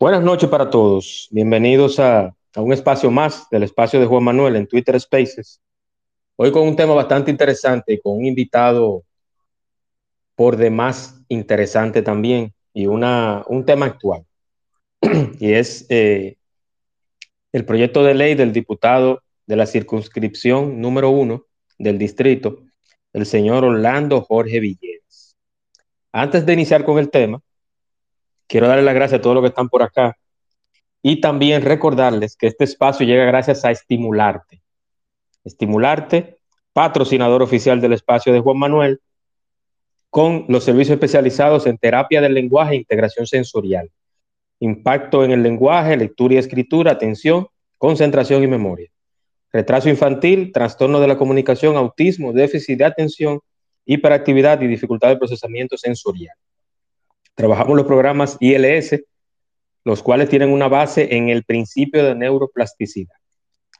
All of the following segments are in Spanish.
Buenas noches para todos. Bienvenidos a, un espacio más del espacio de Juan Manuel en Twitter Spaces. Hoy con un tema bastante interesante, con un invitado por demás interesante también y una, un tema actual. y es eh, el proyecto de ley del diputado de la circunscripción número uno del distrito, el señor Orlando Jorge Villegas. Antes de iniciar con el tema, Quiero darle las gracias a todos los que están por acá y también recordarles que este espacio llega gracias a Estimularte. Estimularte, patrocinador oficial del espacio de Juan Manuel, con los servicios especializados en terapia del lenguaje e integración sensorial, impacto en el lenguaje, lectura y escritura, atención, concentración y memoria, retraso infantil, trastorno de la comunicación, autismo, déficit de atención, hiperactividad y dificultad de procesamiento sensorial. Trabajamos los programas ILS, los cuales tienen una base en el principio de neuroplasticidad.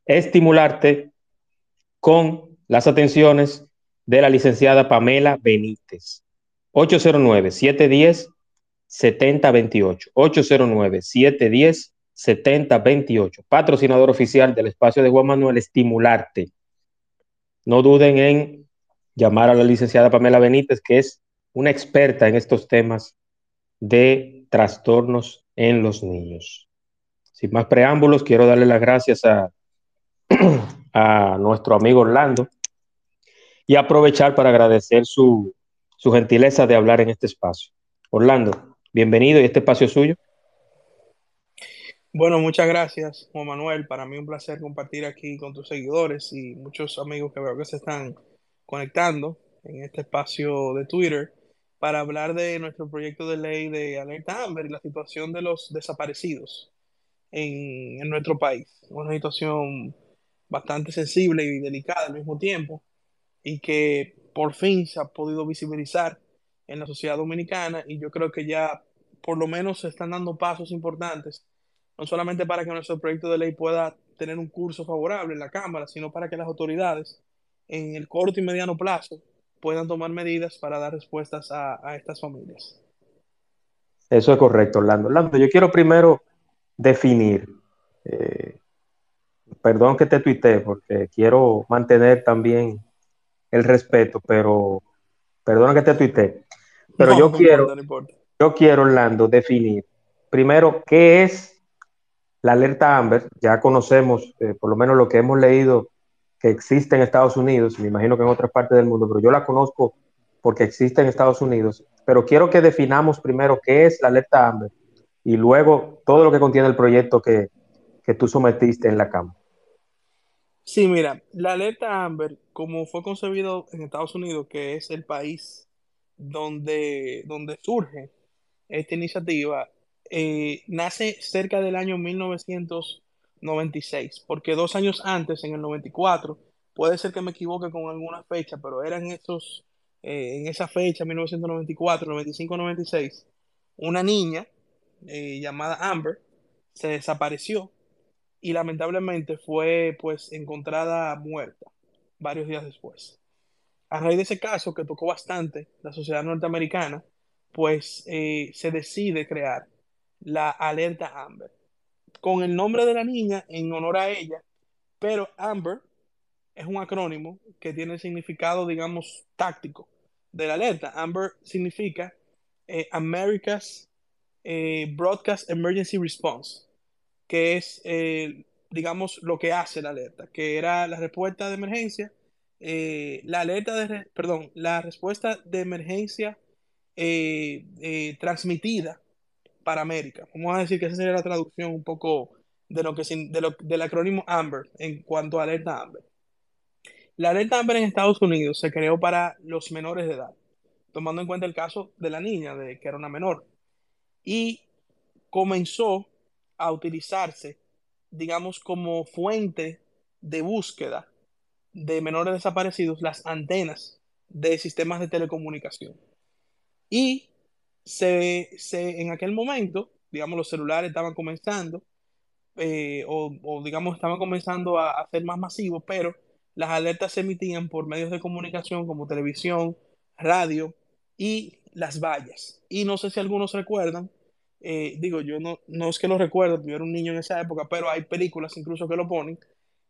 Estimularte con las atenciones de la licenciada Pamela Benítez. 809-710-7028. 809-710-7028. Patrocinador oficial del espacio de Juan Manuel, Estimularte. No duden en llamar a la licenciada Pamela Benítez, que es una experta en estos temas de trastornos en los niños. Sin más preámbulos, quiero darle las gracias a, a nuestro amigo Orlando y aprovechar para agradecer su, su gentileza de hablar en este espacio. Orlando, bienvenido y este espacio es suyo. Bueno, muchas gracias, Juan Manuel. Para mí un placer compartir aquí con tus seguidores y muchos amigos que veo que se están conectando en este espacio de Twitter para hablar de nuestro proyecto de ley de alerta Amber y la situación de los desaparecidos en, nuestro país. Una situación bastante sensible y delicada al mismo tiempo y que por fin se ha podido visibilizar en la sociedad dominicana y yo creo que ya por lo menos se están dando pasos importantes, no solamente para que nuestro proyecto de ley pueda tener un curso favorable en la Cámara, sino para que las autoridades en el corto y mediano plazo puedan tomar medidas para dar respuestas a, estas familias. Eso es correcto, Orlando. Orlando, yo quiero primero definir, eh, perdón que te tuite porque quiero mantener también el respeto, pero perdona que te tuite, pero yo quiero, yo quiero, Orlando, definir primero qué es la alerta Amber. Ya conocemos, eh, por lo menos lo que hemos leído que existe en Estados Unidos, me imagino que en otras partes del mundo, pero yo la conozco porque existe en Estados Unidos. Pero quiero que definamos primero qué es la alerta Amber y luego todo lo que contiene el proyecto que, que tú sometiste en la Cámara. Sí, mira, la alerta Amber, como fue concebido en Estados Unidos, que es el país donde, donde surge esta iniciativa, eh, nace cerca del año 1900 96, porque dos años antes, en el 94, puede ser que me equivoque con alguna fecha, pero eran estos, eh, en esa fecha, 1994, 95, 96, una niña eh, llamada Amber se desapareció y lamentablemente fue pues encontrada muerta varios días después. A raíz de ese caso que tocó bastante la sociedad norteamericana, pues eh, se decide crear la alerta Amber con el nombre de la niña en honor a ella, pero Amber es un acrónimo que tiene el significado, digamos, táctico de la alerta. Amber significa eh, America's eh, Broadcast Emergency Response, que es, eh, digamos, lo que hace la alerta, que era la respuesta de emergencia, la alerta de, perdón, la respuesta de emergencia transmitida para América. Vamos a decir que esa sería la traducción un poco de lo que de lo, del acrónimo AMBER en cuanto a alerta AMBER. La alerta AMBER en Estados Unidos se creó para los menores de edad. tomando en cuenta el caso de la niña, de que era una menor. Y comenzó a utilizarse, digamos, como fuente de búsqueda de menores desaparecidos las antenas de sistemas de telecomunicación. Y se, se, en aquel momento, digamos, los celulares estaban comenzando, eh, o, o, digamos, estaban comenzando a, a, ser más masivos, pero las alertas se emitían por medios de comunicación como televisión, radio y las vallas. Y no sé si algunos recuerdan, eh, digo, yo no, no es que lo recuerdo, yo era un niño en esa época, pero hay películas incluso que lo ponen,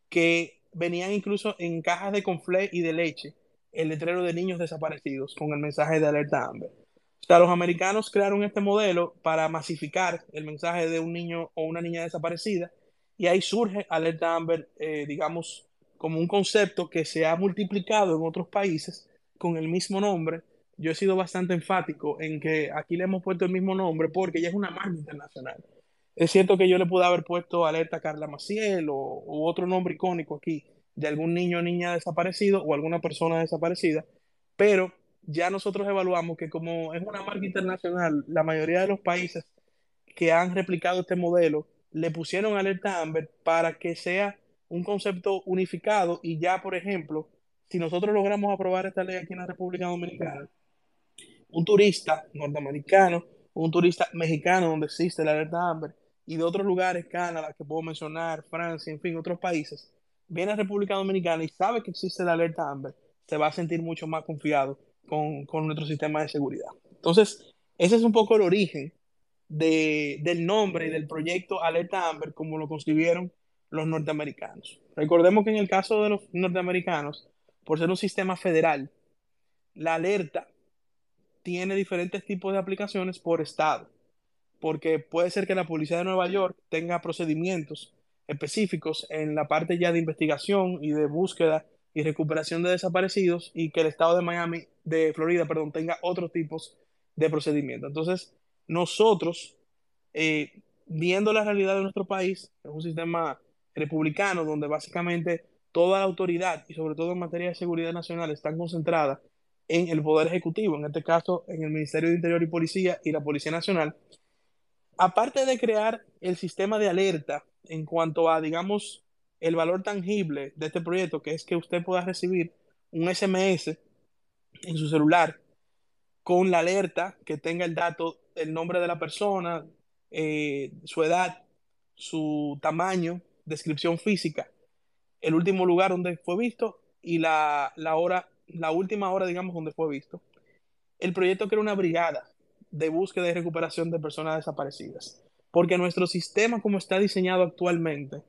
que venían incluso en cajas de conflé y de leche el letrero de niños desaparecidos con el mensaje de alerta Amber. O sea, los americanos crearon este modelo para masificar el mensaje de un niño o una niña desaparecida y ahí surge alerta Amber, eh, digamos, como un concepto que se ha multiplicado en otros países con el mismo nombre. Yo he sido bastante enfático en que aquí le hemos puesto el mismo nombre porque ya es una marca internacional. Es cierto que yo le pude haber puesto alerta Carla Maciel o u otro nombre icónico aquí de algún niño o niña desaparecido o alguna persona desaparecida, pero ya nosotros evaluamos que como es una marca internacional, la mayoría de los países que han replicado este modelo le pusieron alerta Amber para que sea un concepto unificado y ya, por ejemplo, si nosotros logramos aprobar esta ley aquí en la República Dominicana, un turista norteamericano, un turista mexicano donde existe la alerta Amber y de otros lugares, Canadá, que puedo mencionar, Francia, en fin, otros países, viene a República Dominicana y sabe que existe la alerta Amber, se va a sentir mucho más confiado con, nuestro sistema de seguridad. Entonces, ese es un poco el origen de, del nombre del proyecto Alerta Amber, como lo concibieron los norteamericanos. Recordemos que en el caso de los norteamericanos, por ser un sistema federal, la alerta tiene diferentes tipos de aplicaciones por estado, porque puede ser que la policía de Nueva York tenga procedimientos específicos en la parte ya de investigación y de búsqueda y recuperación de desaparecidos y que el estado de Miami, de Florida, perdón, tenga otros tipos de procedimientos. Entonces, nosotros, eh, viendo la realidad de nuestro país, es un sistema republicano donde básicamente toda la autoridad y sobre todo en materia de seguridad nacional están concentradas en el Poder Ejecutivo, en este caso en el Ministerio de Interior y Policía y la Policía Nacional, aparte de crear el sistema de alerta en cuanto a, digamos, el valor tangible de este proyecto, que es que usted pueda recibir un SMS en su celular con la alerta que tenga el dato, el nombre de la persona, eh, su edad, su tamaño, descripción física, el último lugar donde fue visto y la, la hora, la última hora, digamos, donde fue visto. El proyecto crea una brigada de búsqueda y recuperación de personas desaparecidas. Porque nuestro sistema, como está diseñado actualmente,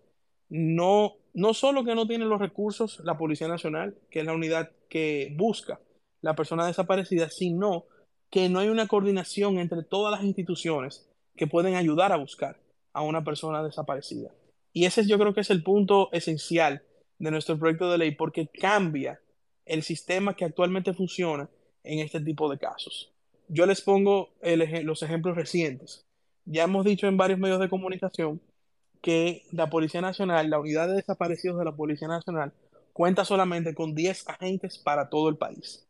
no, no solo que no tiene los recursos la Policía Nacional, que es la unidad que busca la persona desaparecida, sino que no hay una coordinación entre todas las instituciones que pueden ayudar a buscar a una persona desaparecida. Y ese yo creo que es el punto esencial de nuestro proyecto de ley, porque cambia el sistema que actualmente funciona en este tipo de casos. Yo les pongo los ejemplos recientes. Ya hemos dicho en varios medios de comunicación que la Policía Nacional, la unidad de desaparecidos de la Policía Nacional, cuenta solamente con 10 agentes para todo el país.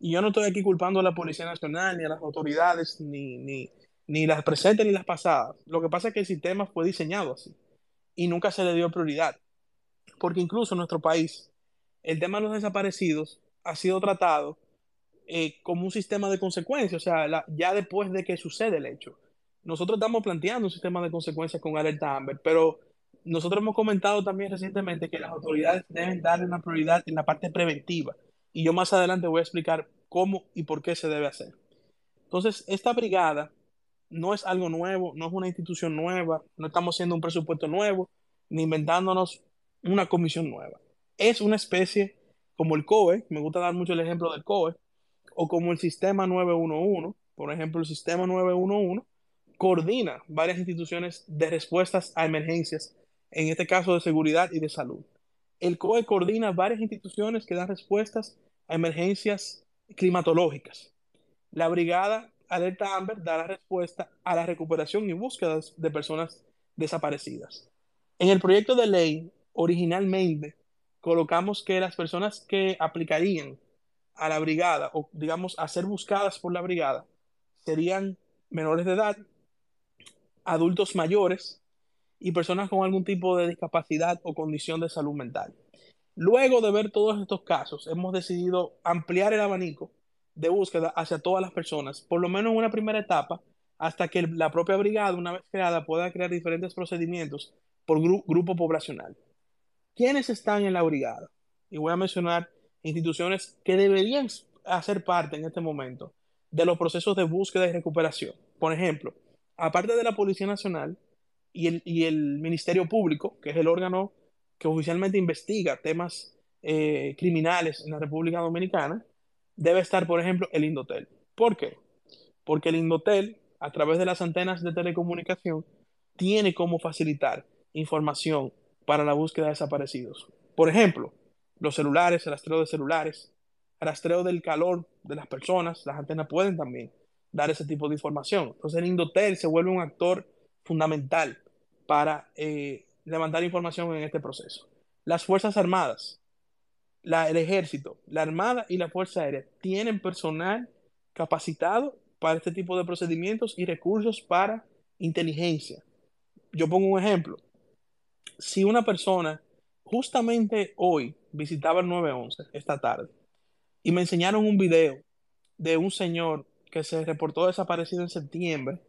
Y yo no estoy aquí culpando a la Policía Nacional, ni a las autoridades, ni, ni, ni las presentes ni las pasadas. Lo que pasa es que el sistema fue diseñado así y nunca se le dio prioridad. Porque incluso en nuestro país, el tema de los desaparecidos ha sido tratado eh, como un sistema de consecuencias, o sea, ya después de que sucede el hecho. Nosotros estamos planteando un sistema de consecuencias con alerta Amber, pero nosotros hemos comentado también recientemente que las autoridades deben darle una prioridad en la parte preventiva. Y yo más adelante voy a explicar cómo y por qué se debe hacer. Entonces, esta brigada no es algo nuevo, no es una institución nueva, no estamos haciendo un presupuesto nuevo, ni inventándonos una comisión nueva. Es una especie como el COE, me gusta dar mucho el ejemplo del COE, o como el sistema 911, por ejemplo, el sistema 911 coordina varias instituciones de respuestas a emergencias, en este caso de seguridad y de salud. El COE coordina varias instituciones que dan respuestas a emergencias climatológicas. La brigada Alerta Amber dará respuesta a la recuperación y búsqueda de personas desaparecidas. En el proyecto de ley, originalmente, colocamos que las personas que aplicarían a la brigada o digamos a ser buscadas por la brigada serían menores de edad, adultos mayores y personas con algún tipo de discapacidad o condición de salud mental. Luego de ver todos estos casos, hemos decidido ampliar el abanico de búsqueda hacia todas las personas, por lo menos en una primera etapa, hasta que la propia brigada, una vez creada, pueda crear diferentes procedimientos por grupo poblacional. ¿Quiénes están en la brigada? Y voy a mencionar instituciones que deberían hacer parte en este momento de los procesos de búsqueda y recuperación. Por ejemplo, aparte de la Policía Nacional y el, Ministerio Público, que es el órgano que oficialmente investiga temas eh, criminales en la República Dominicana, debe estar, por ejemplo, el Indotel. ¿Por qué? Porque el Indotel, a través de las antenas de telecomunicación, tiene cómo facilitar información para la búsqueda de desaparecidos. Por ejemplo, los celulares, el rastreo de celulares, el rastreo del calor de las personas, las antenas pueden también dar ese tipo de información. Entonces el Indotel se vuelve un actor fundamental para eh, levantar información en este proceso. Las Fuerzas Armadas, el Ejército, la Armada y la Fuerza Aérea tienen personal capacitado para este tipo de procedimientos y recursos para inteligencia. Yo pongo un ejemplo. Si una persona justamente hoy visitaba el 911, esta tarde, y me enseñaron un video de un señor que se reportó desaparecido en septiembre,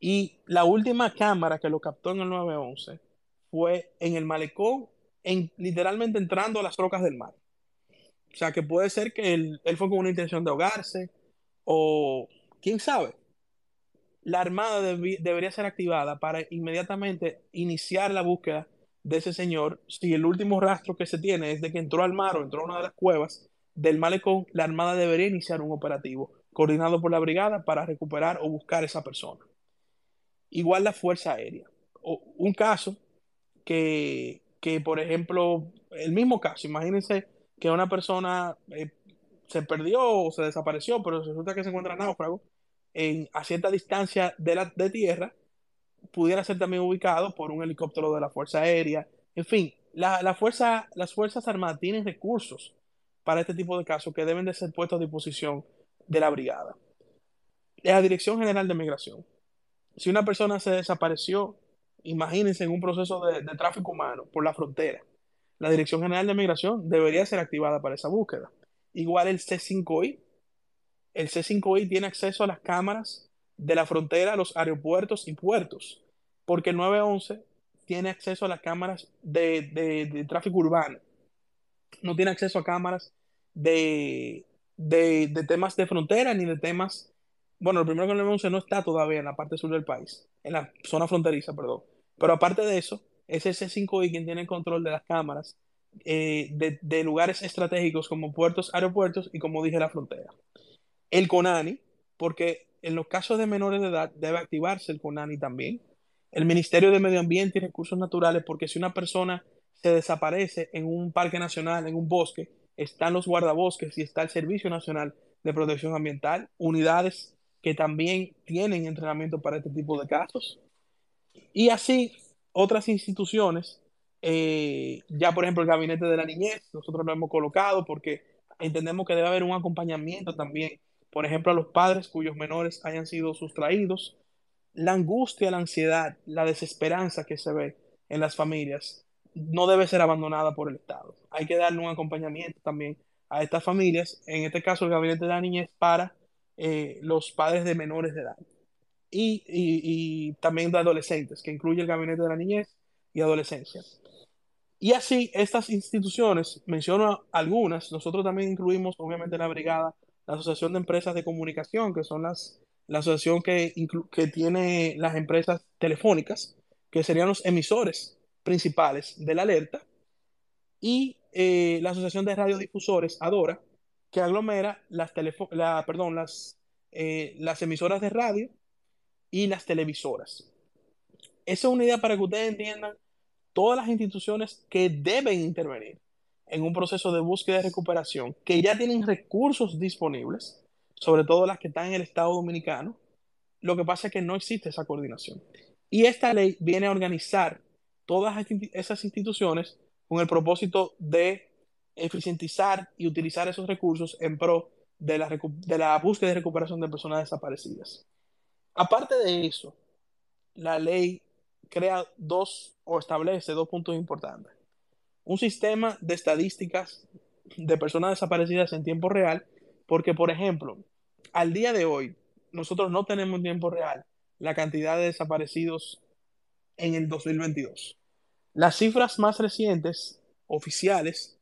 y la última cámara que lo captó en el 911 fue en el malecón, en, literalmente entrando a las rocas del mar. O sea, que puede ser que él, fue con una intención de ahogarse o quién sabe. La Armada debería ser activada para inmediatamente iniciar la búsqueda de ese señor. Si el último rastro que se tiene es de que entró al mar o entró a una de las cuevas del malecón, la Armada debería iniciar un operativo coordinado por la brigada para recuperar o buscar esa persona. Igual la Fuerza Aérea. Un caso que, que, por ejemplo, el mismo caso, imagínense que una persona eh, se perdió o se desapareció, pero resulta que se encuentra náufrago en, a cierta distancia de, la, de tierra, pudiera ser también ubicado por un helicóptero de la Fuerza Aérea. En fin, la, la fuerza, las Fuerzas Armadas tienen recursos para este tipo de casos que deben de ser puestos a disposición de la brigada. La Dirección General de Migración. Si una persona se desapareció imagínense en un proceso de, tráfico humano por la frontera. La Dirección General de Migración debería ser activada para esa búsqueda. Igual el C5I. El C5I tiene acceso a las cámaras de la frontera, a los aeropuertos y puertos, porque el 911 tiene acceso a las cámaras de, tráfico urbano. No tiene acceso a cámaras de, de, temas de frontera ni de temas. Bueno, el primero que el 911 no está todavía en la parte sur del país, en la zona fronteriza, perdón. Pero aparte de eso, es ese 5I quien tiene el control de las cámaras eh, de, lugares estratégicos como puertos, aeropuertos y como dije, la frontera. El CONANI, porque en los casos de menores de edad debe activarse el CONANI también. El Ministerio de Medio Ambiente y Recursos Naturales, porque si una persona se desaparece en un parque nacional, en un bosque, están los guardabosques y está el Servicio Nacional de Protección Ambiental, unidades que también tienen entrenamiento para este tipo de casos. Y así otras instituciones, eh, ya por ejemplo el Gabinete de la Niñez, nosotros lo hemos colocado porque entendemos que debe haber un acompañamiento también, por ejemplo, a los padres cuyos menores hayan sido sustraídos, la angustia, la ansiedad, la desesperanza que se ve en las familias no debe ser abandonada por el Estado. Hay que darle un acompañamiento también a estas familias, en este caso el Gabinete de la Niñez, para eh, los padres de menores de edad y, también de adolescentes, que incluye el Gabinete de la Niñez y Adolescencia. Y así, estas instituciones, menciono algunas, nosotros también incluimos, obviamente, en la brigada, la Asociación de Empresas de Comunicación, que son las, la asociación que, que tiene las empresas telefónicas, que serían los emisores principales de la alerta, y eh, la Asociación de Radiodifusores, ADORA, que aglomera las, la, perdón, las, eh, las emisoras de radio y las televisoras. Esa es una idea para que ustedes entiendan todas las instituciones que deben intervenir en un proceso de búsqueda y recuperación, que ya tienen recursos disponibles, sobre todo las que están en el Estado Dominicano. Lo que pasa es que no existe esa coordinación. Y esta ley viene a organizar todas esas instituciones con el propósito de eficientizar y utilizar esos recursos en pro de la, de la búsqueda y recuperación de personas desaparecidas. Aparte de eso, la ley crea dos o establece dos puntos importantes. Un sistema de estadísticas de personas desaparecidas en tiempo real, porque, por ejemplo, al día de hoy, nosotros no tenemos en tiempo real la cantidad de desaparecidos en el 2022. Las cifras más recientes, oficiales,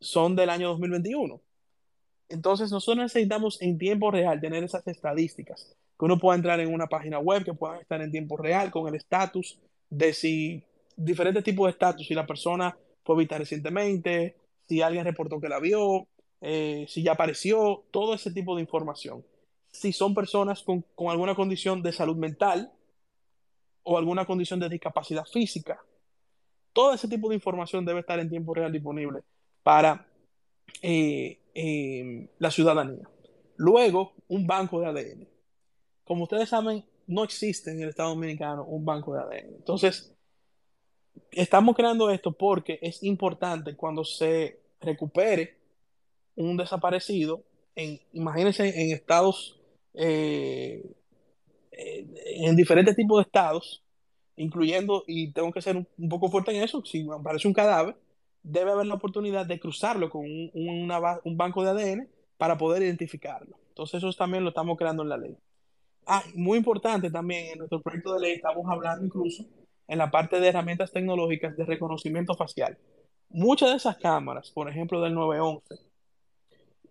son del año 2021. Entonces, nosotros necesitamos en tiempo real tener esas estadísticas, que uno pueda entrar en una página web, que puedan estar en tiempo real con el estatus de si diferentes tipos de estatus, si la persona fue vista recientemente, si alguien reportó que la vio, eh, si ya apareció, todo ese tipo de información. Si son personas con, con alguna condición de salud mental o alguna condición de discapacidad física, todo ese tipo de información debe estar en tiempo real disponible para eh, eh, la ciudadanía. Luego, un banco de ADN. Como ustedes saben, no existe en el Estado Dominicano un banco de ADN. Entonces, estamos creando esto porque es importante cuando se recupere un desaparecido, en, imagínense en estados, eh, en diferentes tipos de estados, incluyendo, y tengo que ser un, poco fuerte en eso, si aparece un cadáver, debe haber la oportunidad de cruzarlo con un, banco de ADN para poder identificarlo. Entonces eso también lo estamos creando en la ley. Ah, muy importante también, en nuestro proyecto de ley estamos hablando incluso en la parte de herramientas tecnológicas de reconocimiento facial. Muchas de esas cámaras, por ejemplo del 911,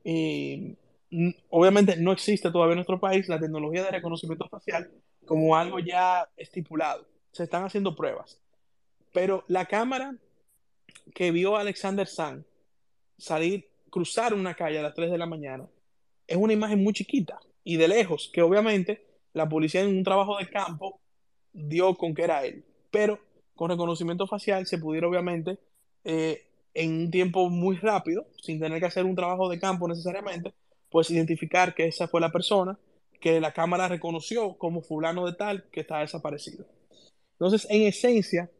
y, obviamente no existe todavía en nuestro país la tecnología de reconocimiento facial como algo ya estipulado. Se están haciendo pruebas. Pero la cámara que vio a Alexander San salir, cruzar una calle a las 3 de la mañana, es una imagen muy chiquita y de lejos, que obviamente la policía en un trabajo de campo dio con que era él. Pero con reconocimiento facial se pudiera obviamente eh, en un tiempo muy rápido, sin tener que hacer un trabajo de campo necesariamente, pues identificar que esa fue la persona que la cámara reconoció como fulano de tal que está desaparecido. Entonces, en esencia,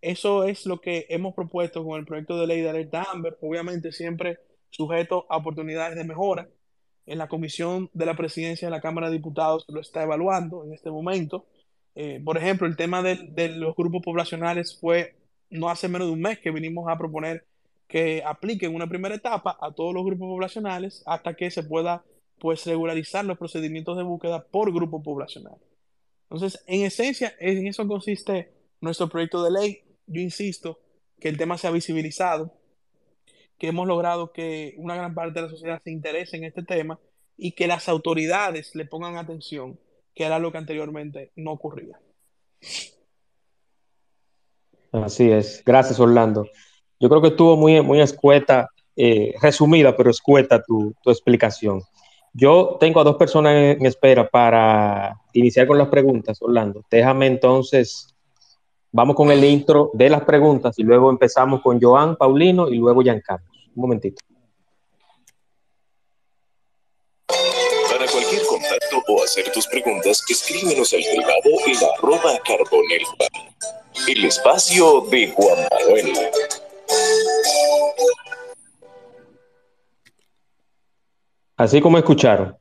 eso es lo que hemos propuesto con el proyecto de ley de alerta Amber, obviamente siempre sujeto a oportunidades de mejora. En la comisión de la presidencia de la Cámara de Diputados lo está evaluando en este momento. Eh, por ejemplo, el tema de, de, los grupos poblacionales fue no hace menos de un mes que vinimos a proponer que apliquen una primera etapa a todos los grupos poblacionales hasta que se pueda pues regularizar los procedimientos de búsqueda por grupo poblacional. Entonces, en esencia, en eso consiste nuestro proyecto de ley yo insisto que el tema se visibilizado, que hemos logrado que una gran parte de la sociedad se interese en este tema y que las autoridades le pongan atención, que era lo que anteriormente no ocurría. Así es. Gracias, Orlando. Yo creo que estuvo muy, muy escueta, eh, resumida, pero escueta tu, tu, explicación. Yo tengo a dos personas en espera para iniciar con las preguntas, Orlando. Déjame entonces Vamos con el intro de las preguntas y luego empezamos con Joan, Paulino y luego Giancarlo. Un momentito. Para cualquier contacto o hacer tus preguntas, escríbenos al privado en arroba carbonel. El espacio de Juan Manuel. Así como escucharon,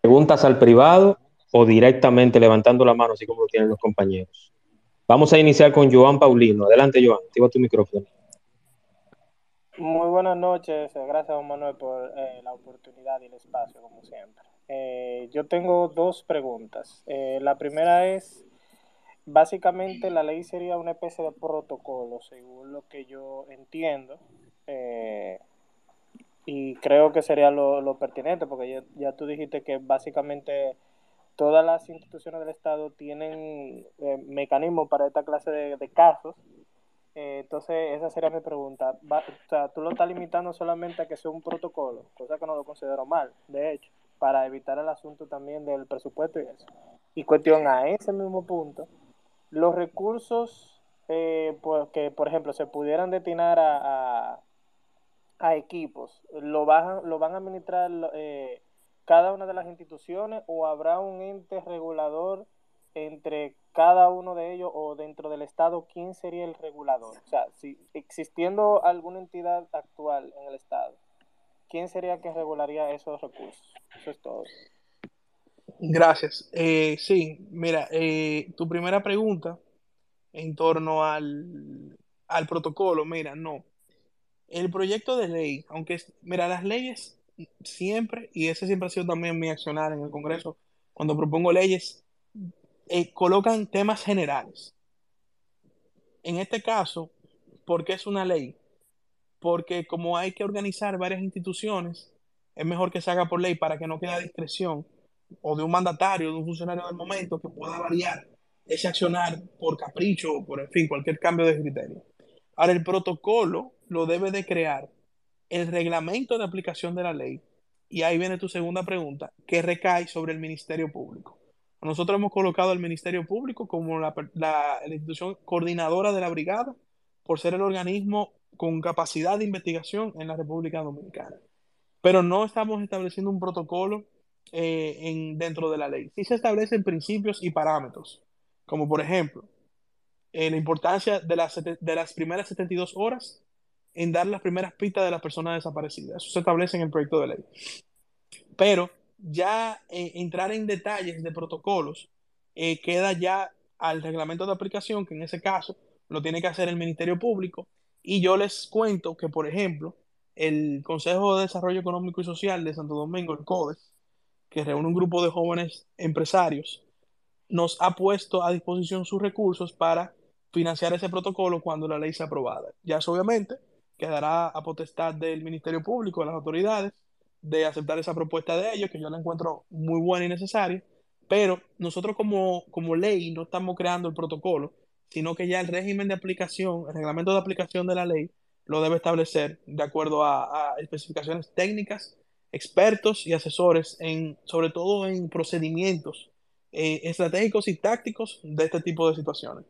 preguntas al privado o directamente levantando la mano, así como lo tienen los compañeros. Vamos a iniciar con Joan Paulino. Adelante, Joan. Activa tu micrófono. Muy buenas noches. Gracias, Juan Manuel, por eh, la oportunidad y el espacio, como siempre. Eh, yo tengo dos preguntas. Eh, la primera es, básicamente la ley sería una especie de protocolo, según lo que yo entiendo. Y creo que sería lo, pertinente, porque ya, ya, tú dijiste que básicamente todas las instituciones del Estado tienen eh, mecanismos para esta clase de, casos. Eh, entonces, esa sería mi pregunta. o sea, tú lo estás limitando solamente a que sea un protocolo, cosa que no lo considero mal, de hecho, para evitar el asunto también del presupuesto y eso. Y cuestión a ese mismo punto, los recursos eh, pues, que, por ejemplo, se pudieran destinar a, a, equipos, ¿lo, van, lo van a administrar eh, cada una de las instituciones o habrá un ente regulador entre cada uno de ellos o dentro del Estado, ¿quién sería el regulador? O sea, si existiendo alguna entidad actual en el Estado, ¿quién sería que regularía esos recursos? Eso es todo. Gracias. Eh, sí, mira, eh, tu primera pregunta en torno al, al protocolo, mira, no. El proyecto de ley, aunque, mira, las leyes siempre, y ese siempre ha sido también mi accionar en el Congreso, cuando propongo leyes, eh, colocan temas generales. En este caso, ¿por qué es una ley? Porque como hay que organizar varias instituciones, es mejor que se haga por ley para que no quede discreción o de un mandatario, de un funcionario del momento que pueda variar ese accionar por capricho o por, en fin, cualquier cambio de criterio. Ahora, el protocolo lo debe de crear el reglamento de aplicación de la ley, y ahí viene tu segunda pregunta, que recae sobre el Ministerio Público. Nosotros hemos colocado al Ministerio Público como la, la, institución coordinadora de la brigada por ser el organismo con capacidad de investigación en la República Dominicana. Pero no estamos estableciendo un protocolo eh, en, dentro de la ley. Sí se establecen principios y parámetros, como por ejemplo, eh, la importancia de las, de las primeras 72 horas en dar las primeras pistas de las personas desaparecidas. Eso se establece en el proyecto de ley. Pero ya eh, entrar en detalles de protocolos eh, queda ya al reglamento de aplicación, que en ese caso lo tiene que hacer el Ministerio Público. Y yo les cuento que, por ejemplo, el Consejo de Desarrollo Económico y Social de Santo Domingo, el CODES, que reúne un grupo de jóvenes empresarios, nos ha puesto a disposición sus recursos para financiar ese protocolo cuando la ley sea aprobada. Ya es obviamente quedará a potestad del Ministerio Público, de las autoridades, de aceptar esa propuesta de ellos, que yo la encuentro muy buena y necesaria, pero nosotros como, como ley no estamos creando el protocolo, sino que ya el régimen de aplicación, el reglamento de aplicación de la ley, lo debe establecer de acuerdo a, especificaciones técnicas, expertos y asesores, en, sobre todo en procedimientos eh, estratégicos y tácticos de este tipo de situaciones.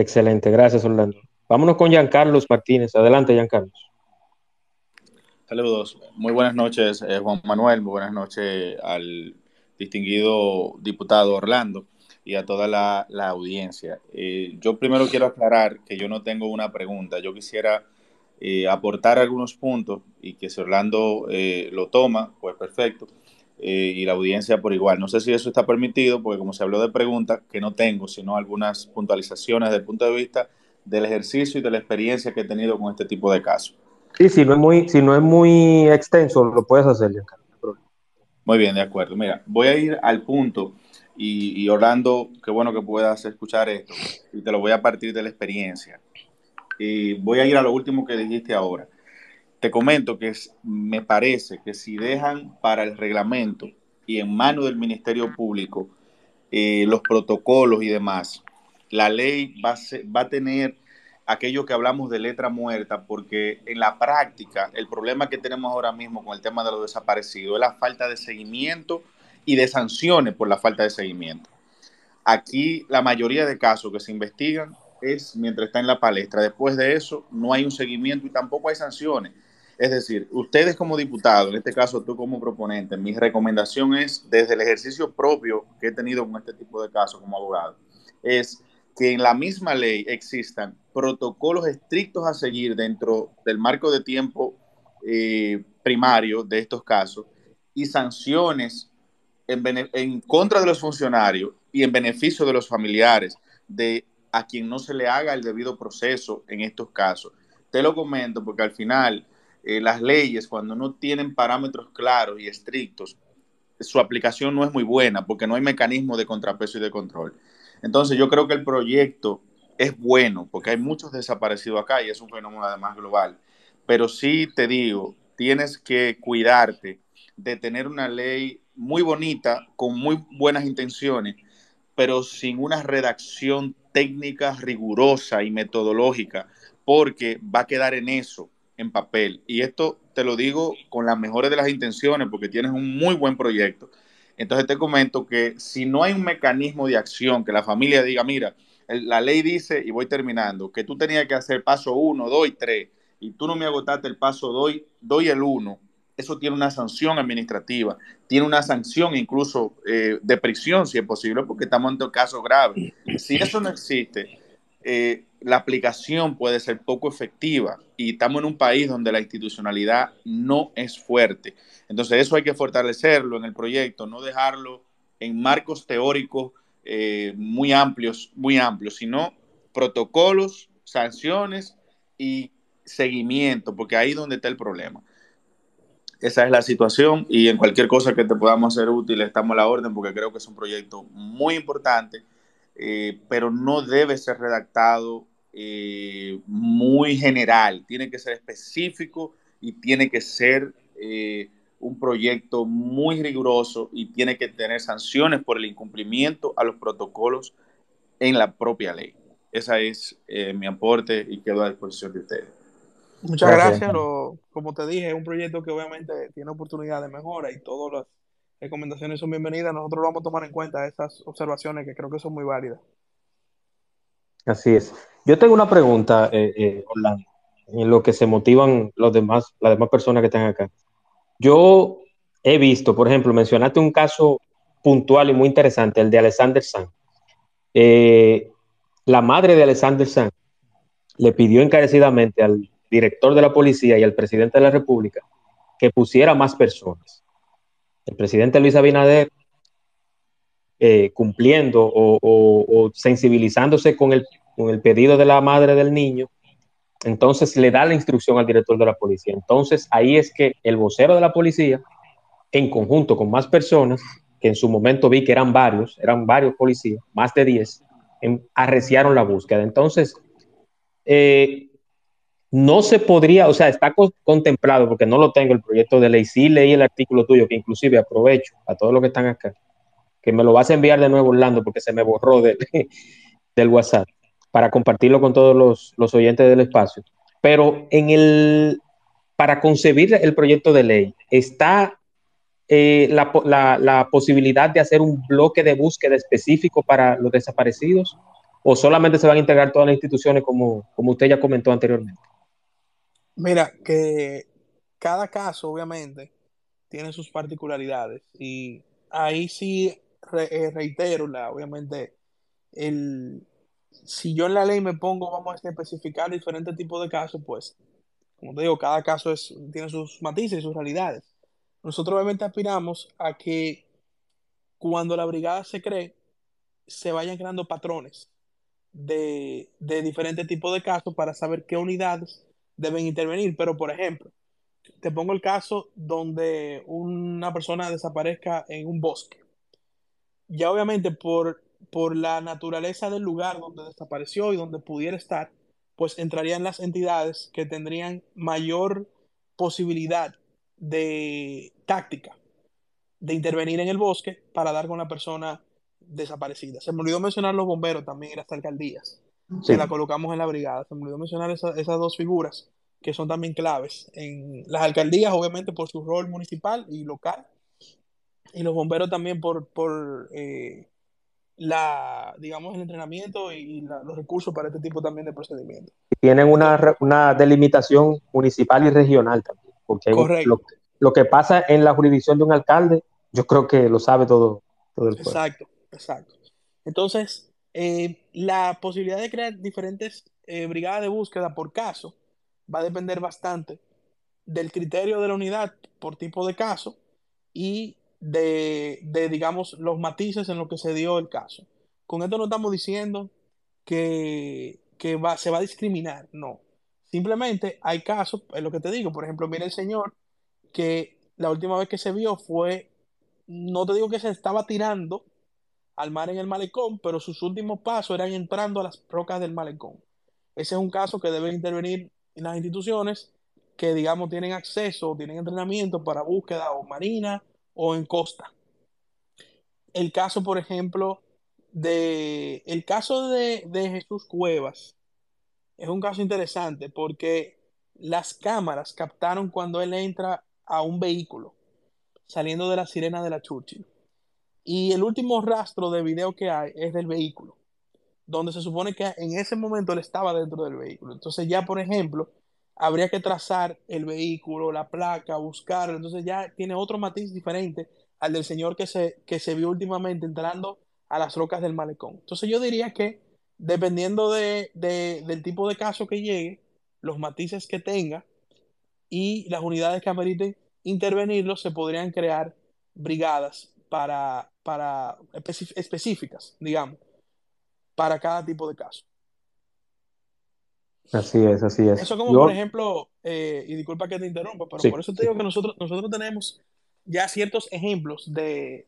Excelente, gracias Orlando. Vámonos con Giancarlos Martínez. Adelante, Giancarlos. Saludos. Muy buenas noches, eh, Juan Manuel. Muy buenas noches al distinguido diputado Orlando y a toda la, audiencia. Eh, yo primero quiero aclarar que yo no tengo una pregunta. Yo quisiera eh, aportar algunos puntos y que si Orlando lo toma, pues perfecto. Y la audiencia por igual. No sé si eso está permitido, porque como se habló de preguntas, que no tengo, sino algunas puntualizaciones desde el punto de vista del ejercicio y de la experiencia que he tenido con este tipo de casos. Sí, si no es muy, si no es muy extenso, lo puedes hacer, Muy bien, de acuerdo. Mira, voy a ir al punto y, Orlando, qué bueno que puedas escuchar esto y te lo voy a partir de la experiencia. Y voy a ir a lo último que dijiste ahora. Te comento que me parece que si dejan para el reglamento y en manos del Ministerio Público eh, los protocolos y demás, la ley va a, va a tener aquello que hablamos de letra muerta, porque en la práctica el problema que tenemos ahora mismo con el tema de los desaparecidos es la falta de seguimiento y de sanciones por la falta de seguimiento. Aquí la mayoría de casos que se investigan es mientras está en la palestra. Después de eso no hay un seguimiento y tampoco hay sanciones. Es decir, ustedes como diputados, en este caso tú como proponente, mi recomendación es, desde el ejercicio propio que he tenido con este tipo de casos como abogado, es que en la misma ley existan protocolos estrictos a seguir dentro del marco de tiempo eh, primario de estos casos y sanciones en, en, contra de los funcionarios y en beneficio de los familiares de a quien no se le haga el debido proceso en estos casos. Te lo comento porque al final eh, las leyes cuando no tienen parámetros claros y estrictos, su aplicación no es muy buena porque no hay mecanismo de contrapeso y de control. Entonces yo creo que el proyecto es bueno porque hay muchos desaparecidos acá y es un fenómeno además global. Pero sí te digo, tienes que cuidarte de tener una ley muy bonita, con muy buenas intenciones, pero sin una redacción técnica rigurosa y metodológica, porque va a quedar en eso, en papel. Y esto te lo digo con las mejores de las intenciones, porque tienes un muy buen proyecto, entonces te comento que si no hay un mecanismo de acción que la familia diga, mira, la ley dice, y voy terminando, que tú tenías que hacer paso uno, dos y tres, y tú no me agotaste el paso dos, y el uno, eso tiene una sanción administrativa, tiene una sanción incluso eh, de prisión, si es posible, porque estamos en un caso grave. Si eso no existe, eh, la aplicación puede ser poco efectiva y estamos en un país donde la institucionalidad no es fuerte. Entonces eso hay que fortalecerlo en el proyecto, no dejarlo en marcos teóricos eh, muy amplios, muy amplios, sino protocolos, sanciones y seguimiento, porque ahí es donde está el problema. Esa es la situación y en cualquier cosa que te podamos hacer útil estamos a la orden porque creo que es un proyecto muy importante, eh, pero no debe ser redactado eh, muy general, tiene que ser específico y tiene que ser eh, un proyecto muy riguroso y tiene que tener sanciones por el incumplimiento a los protocolos en la propia ley. Esa es mi aporte y quedo a disposición de ustedes. Muchas gracias. como te dije, es un proyecto que obviamente tiene oportunidad de mejora y todas las recomendaciones son bienvenidas. Nosotros vamos a tomar en cuenta estas observaciones que creo que son muy válidas. Así es. Yo tengo una pregunta, eh, eh, Orlando, en lo que se motivan los demás, las demás personas que están acá. Yo he visto, por ejemplo, mencionaste un caso puntual y muy interesante, el de Alexander Sanz. Eh, la madre de Alexander Sanz le pidió encarecidamente al director de la policía y al presidente de la República que pusiera más personas. El presidente Luis Abinader, eh, cumpliendo o, sensibilizándose con el, con el pedido de la madre del niño, entonces le da la instrucción al director de la policía. Entonces ahí es que el vocero de la policía, en conjunto con más personas, que en su momento vi que eran varios, eran varios policías, más de 10, arreciaron la búsqueda. Entonces, eh, no se podría, o sea, está contemplado, porque no lo tengo el proyecto de ley, sí leí el artículo tuyo, que inclusive aprovecho a todos los que están acá, que me lo vas a enviar de nuevo, Orlando, porque se me borró del WhatsApp, para compartirlo con todos los, oyentes del espacio. Pero en el, para concebir el proyecto de ley, está eh, la, posibilidad de hacer un bloque de búsqueda específico para los desaparecidos, o solamente se van a integrar todas las instituciones como, como usted ya comentó anteriormente. Mira, que cada caso, obviamente, tiene sus particularidades. Y ahí sí eh, reitero, la, obviamente, el, si yo en la ley me pongo, vamos a especificar diferentes tipos de casos, pues, como te digo, cada caso es, tiene sus matices y sus realidades. Nosotros obviamente aspiramos a que cuando la brigada se cree, se vayan creando patrones de, de diferentes tipos de casos para saber qué unidades deben intervenir. Pero, por ejemplo, te pongo el caso donde una persona desaparezca en un bosque. Ya obviamente por, por la naturaleza del lugar donde desapareció y donde pudiera estar, pues entrarían las entidades que tendrían mayor posibilidad de táctica de intervenir en el bosque para dar con la persona desaparecida. Se me olvidó mencionar los bomberos también en las alcaldías que la colocamos en la brigada. Se me olvidó mencionar esas dos figuras que son también claves en las alcaldías, obviamente por su rol municipal y local, y los bomberos también por, por eh, la, digamos, el entrenamiento y los recursos para este tipo también de procedimientos. Tienen una, una delimitación municipal y regional también, porque lo, lo, que pasa en la jurisdicción de un alcalde, yo creo que lo sabe todo, todo el pueblo. Exacto, exacto. Entonces, eh, la posibilidad de crear diferentes eh, brigadas de búsqueda por caso va a depender bastante del criterio de la unidad por tipo de caso y de, digamos, los matices en lo que se dio el caso. Con esto no estamos diciendo que, va, se va a discriminar, no. Simplemente hay casos, es lo que te digo, por ejemplo, mira el señor que la última vez que se vio fue, no te digo que se estaba tirando al mar en el malecón, pero sus últimos pasos eran entrando a las rocas del malecón. Ese es un caso que debe intervenir en las instituciones que, digamos, tienen acceso tienen entrenamiento para búsqueda o marina o en costa. El caso, por ejemplo, de el caso de, de Jesús Cuevas es un caso interesante porque las cámaras captaron cuando él entra a un vehículo saliendo de la sirena de la Churchill. Y el último rastro de video que hay es del vehículo, donde se supone que en ese momento él estaba dentro del vehículo. Entonces ya, por ejemplo, habría que trazar el vehículo, la placa, buscarlo, entonces ya tiene otro matiz diferente al del señor que se, que se vio últimamente entrando a las rocas del malecón. Entonces yo diría que dependiendo de, del tipo de caso que llegue, los matices que tenga y las unidades que ameriten intervenirlo, se podrían crear brigadas para, para específicas, digamos, para cada tipo de caso. Así es, así es. Eso como, por ejemplo, eh, y disculpa que te interrumpa, pero por eso te digo que nosotros, nosotros tenemos ya ciertos ejemplos de,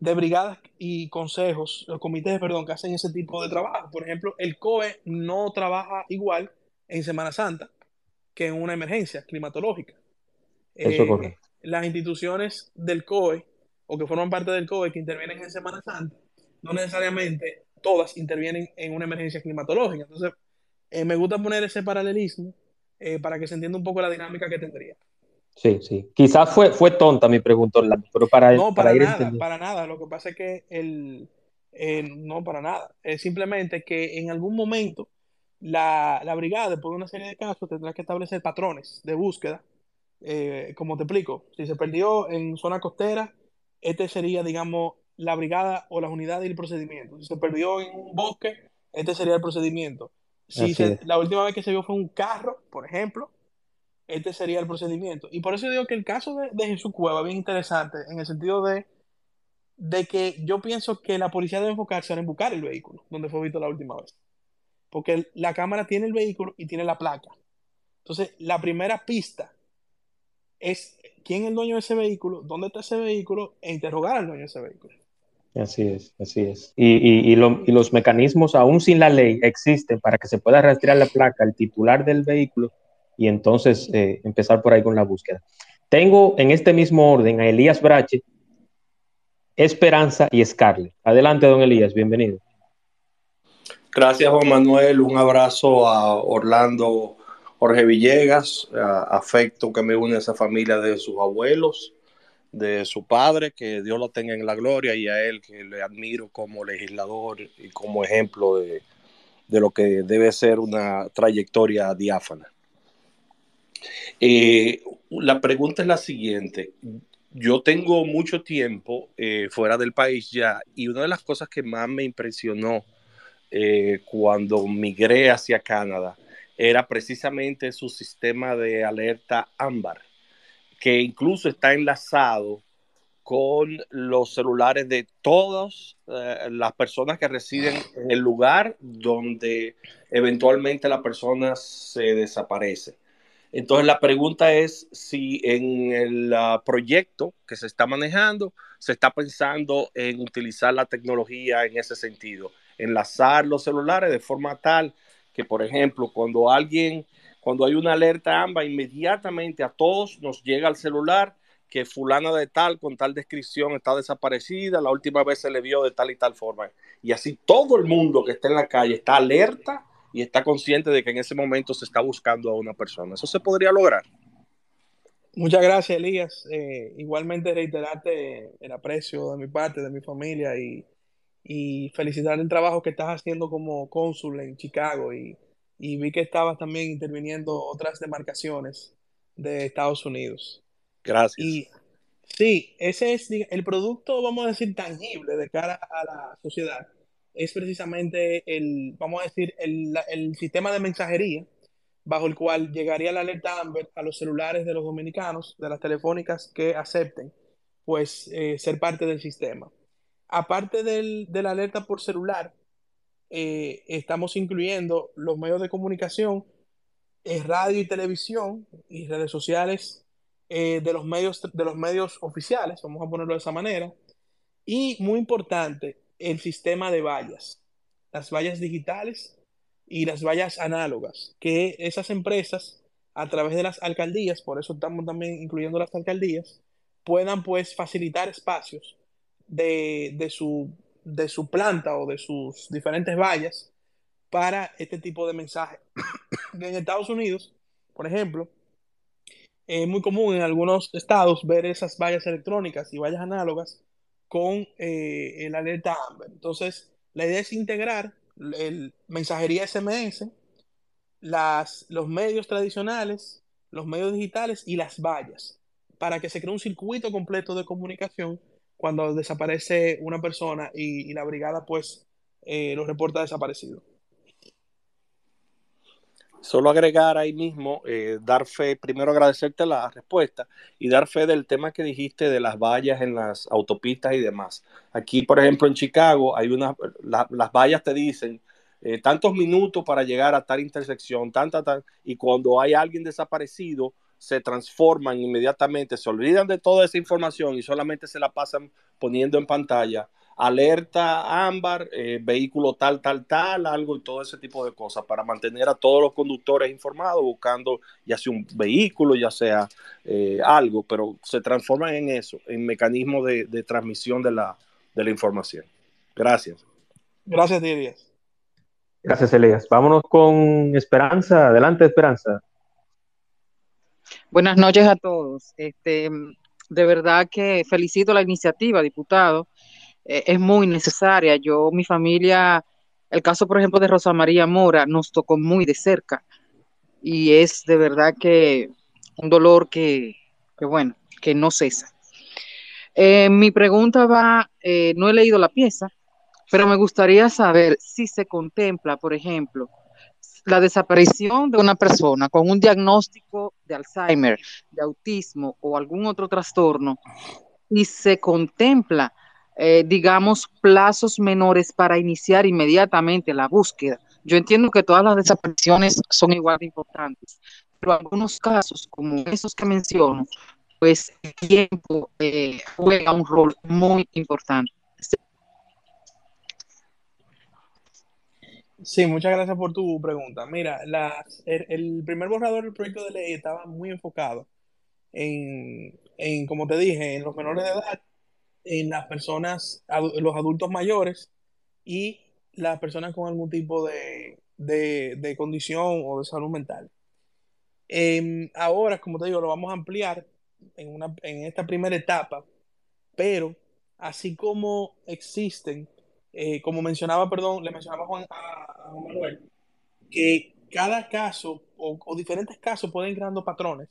de brigadas y consejos, los comités, perdón, que hacen ese tipo de trabajo. Por ejemplo, el COE no trabaja igual en Semana Santa que en una emergencia climatológica. Eh, las instituciones del COE o que forman parte del COE que intervienen en Semana Santa, no necesariamente todas intervienen en una emergencia climatológica. Entonces, eh, me gusta poner ese paralelismo eh, para que se entienda un poco la dinámica que tendría. Sí, sí. Quizás fue, fue tonta mi pregunta, pero para, no, para, nada, para nada. Lo que pasa es que el, no, para nada. Es simplemente que en algún momento la, la, brigada, después de una serie de casos, tendrá que establecer patrones de búsqueda. Eh, como te explico, si se perdió en zona costera, este sería, digamos, la brigada o las unidades y el procedimiento. Si se perdió en un bosque, este sería el procedimiento. Si la última vez que se vio fue un carro, por ejemplo, este sería el procedimiento. Y por eso digo que el caso de, Jesús Cueva es bien interesante en el sentido de, de que yo pienso que la policía debe enfocarse en buscar el vehículo donde fue visto la última vez. Porque la cámara tiene el vehículo y tiene la placa. Entonces, la primera pista es quién es el dueño de ese vehículo, dónde está ese vehículo e interrogar al dueño de ese vehículo. Así es, así es. Y, los mecanismos, aún sin la ley, existen para que se pueda rastrear la placa, el titular del vehículo, y entonces eh, empezar por ahí con la búsqueda. Tengo en este mismo orden a Elías Brache, Esperanza y Scarlett. Adelante, don Elías, bienvenido. Gracias, Juan Manuel. Un abrazo a Orlando Jorge Villegas, afecto que me une a esa familia de sus abuelos de su padre, que Dios lo tenga en la gloria, y a él que le admiro como legislador y como ejemplo de, lo que debe ser una trayectoria diáfana. Eh, la pregunta es la siguiente. Yo tengo mucho tiempo eh, fuera del país ya y una de las cosas que más me impresionó eh, cuando migré hacia Canadá era precisamente su sistema de alerta ámbar que incluso está enlazado con los celulares de todas eh, las personas que residen en el lugar donde eventualmente la persona se desaparece. Entonces la pregunta es si en el ah, proyecto que se está manejando se está pensando en utilizar la tecnología en ese sentido, enlazar los celulares de forma tal que, por ejemplo, cuando alguien cuando hay una alerta AMBA, inmediatamente a todos nos llega al celular que fulana de tal con tal descripción está desaparecida, la última vez se le vio de tal y tal forma. Y así todo el mundo que está en la calle está alerta y está consciente de que en ese momento se está buscando a una persona. ¿Eso se podría lograr? Muchas gracias, Elías. Eh, igualmente reiterarte el aprecio de mi parte, de mi familia y, y felicitar el trabajo que estás haciendo como cónsul en Chicago y y vi que estabas también interviniendo otras demarcaciones de Estados Unidos. Gracias. Y sí, ese es el producto, vamos a decir, tangible de cara a la sociedad. Es precisamente el, vamos a decir, el, el sistema de mensajería bajo el cual llegaría la alerta Amber a los celulares de los dominicanos, de las telefónicas que acepten, pues eh, ser parte del sistema. Aparte del, de la alerta por celular, eh, estamos incluyendo los medios de comunicación, eh, radio y televisión y redes sociales eh, de, los medios, de los medios oficiales, vamos a ponerlo de esa manera. Y muy importante, el sistema de vallas, las vallas digitales y las vallas análogas, que esas empresas a través de las alcaldías, por eso estamos también incluyendo las alcaldías, puedan pues facilitar espacios de, de su de su planta o de sus diferentes vallas para este tipo de mensaje. en Estados Unidos, por ejemplo, es muy común en algunos estados ver esas vallas electrónicas y vallas análogas con eh, el alerta Amber. Entonces, la idea es integrar el mensajería SMS las, los medios tradicionales, los medios digitales y las vallas, para que se cree un circuito completo de comunicación cuando desaparece una persona y, la brigada pues eh, lo reporta desaparecido. Solo agregar ahí mismo, eh, dar fe, primero agradecerte la respuesta y dar fe del tema que dijiste de las vallas en las autopistas y demás. Aquí, por ejemplo, en Chicago, hay unas, la, las vallas te dicen eh, tantos minutos para llegar a tal intersección, tanta, tan, y cuando hay alguien desaparecido, se transforman inmediatamente, se olvidan de toda esa información y solamente se la pasan poniendo en pantalla alerta ámbar, eh, vehículo tal, tal, tal, algo y todo ese tipo de cosas para mantener a todos los conductores informados, buscando ya sea un vehículo, ya sea eh, algo, pero se transforman en eso, en mecanismo de, de transmisión de la, de la, información. Gracias. Gracias, Díaz. Gracias, Elías. Vámonos con Esperanza. Adelante, Esperanza. Buenas noches a todos. Este, de verdad que felicito la iniciativa, diputado eh, es muy necesaria. Yo, mi familia, el caso, por ejemplo, de Rosa María Mora, nos tocó muy de cerca y es de verdad que un dolor que, que bueno, que no cesa. Eh, mi pregunta va, eh, no he leído la pieza, pero me gustaría saber si se contempla, por ejemplo, la desaparición de una persona con un diagnóstico de Alzheimer, de autismo o algún otro trastorno, y se contempla eh, digamos, plazos menores para iniciar inmediatamente la búsqueda. Yo entiendo que todas las desapariciones son igual de importantes, pero algunos casos, como esos que menciono, pues el tiempo eh, juega un rol muy importante. Sí, muchas gracias por tu pregunta. Mira, la, el, el, primer borrador del proyecto de ley estaba muy enfocado en, en, como te dije, en los menores de edad en las personas, los adultos mayores y las personas con algún tipo de, de, de condición o de salud mental. Eh, ahora, como te digo, lo vamos a ampliar en, una, en esta primera etapa, pero así como existen, eh, como mencionaba, perdón, le mencionaba Juan, a, Juan Manuel, que cada caso o, o, diferentes casos pueden ir creando patrones.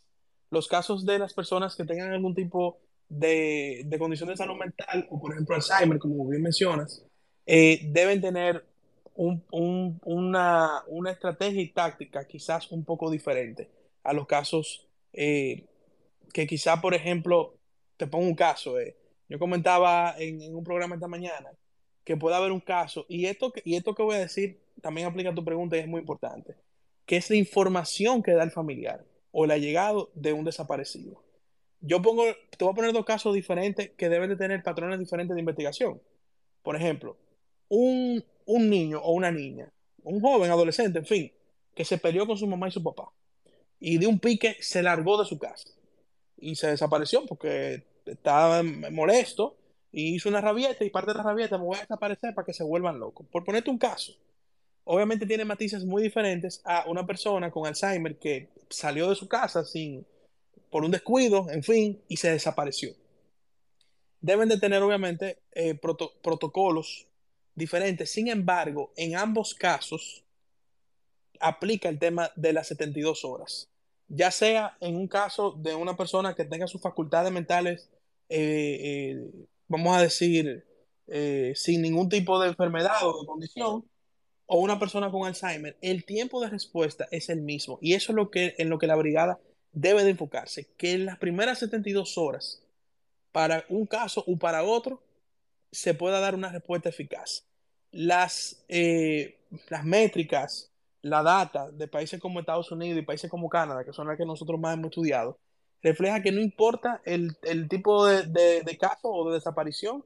Los casos de las personas que tengan algún tipo de, de condición de salud mental, o por ejemplo Alzheimer, como bien mencionas, eh, deben tener un, un, una, una, estrategia y táctica quizás un poco diferente a los casos eh, que quizás, por ejemplo, te pongo un caso, eh, yo comentaba en, en, un programa esta mañana que puede haber un caso, y esto, y esto que voy a decir también aplica tu pregunta y es muy importante, que es la información que da el familiar o el allegado de un desaparecido yo pongo, te voy a poner dos casos diferentes que deben de tener patrones diferentes de investigación. Por ejemplo, un, un niño o una niña, un joven, adolescente, en fin, que se peleó con su mamá y su papá y de un pique se largó de su casa y se desapareció porque estaba molesto y hizo una rabieta y parte de la rabieta me voy a desaparecer para que se vuelvan locos. Por ponerte un caso, obviamente tiene matices muy diferentes a una persona con Alzheimer que salió de su casa sin, por un descuido, en fin, y se desapareció. Deben de tener, obviamente, eh, proto protocolos diferentes. Sin embargo, en ambos casos aplica el tema de las 72 horas. Ya sea en un caso de una persona que tenga sus facultades mentales, eh, eh, vamos a decir, sin ningún tipo de enfermedad o de condición, o una persona con Alzheimer, el tiempo de respuesta es el mismo. Y eso es lo que, en lo que la brigada debe de enfocarse, que en las primeras 72 horas, para un caso o para otro, se pueda dar una respuesta eficaz. Las, eh, las métricas, la data de países como Estados Unidos y países como Canadá, que son las que nosotros más hemos estudiado, refleja que no importa el, el tipo de, de, caso o de desaparición,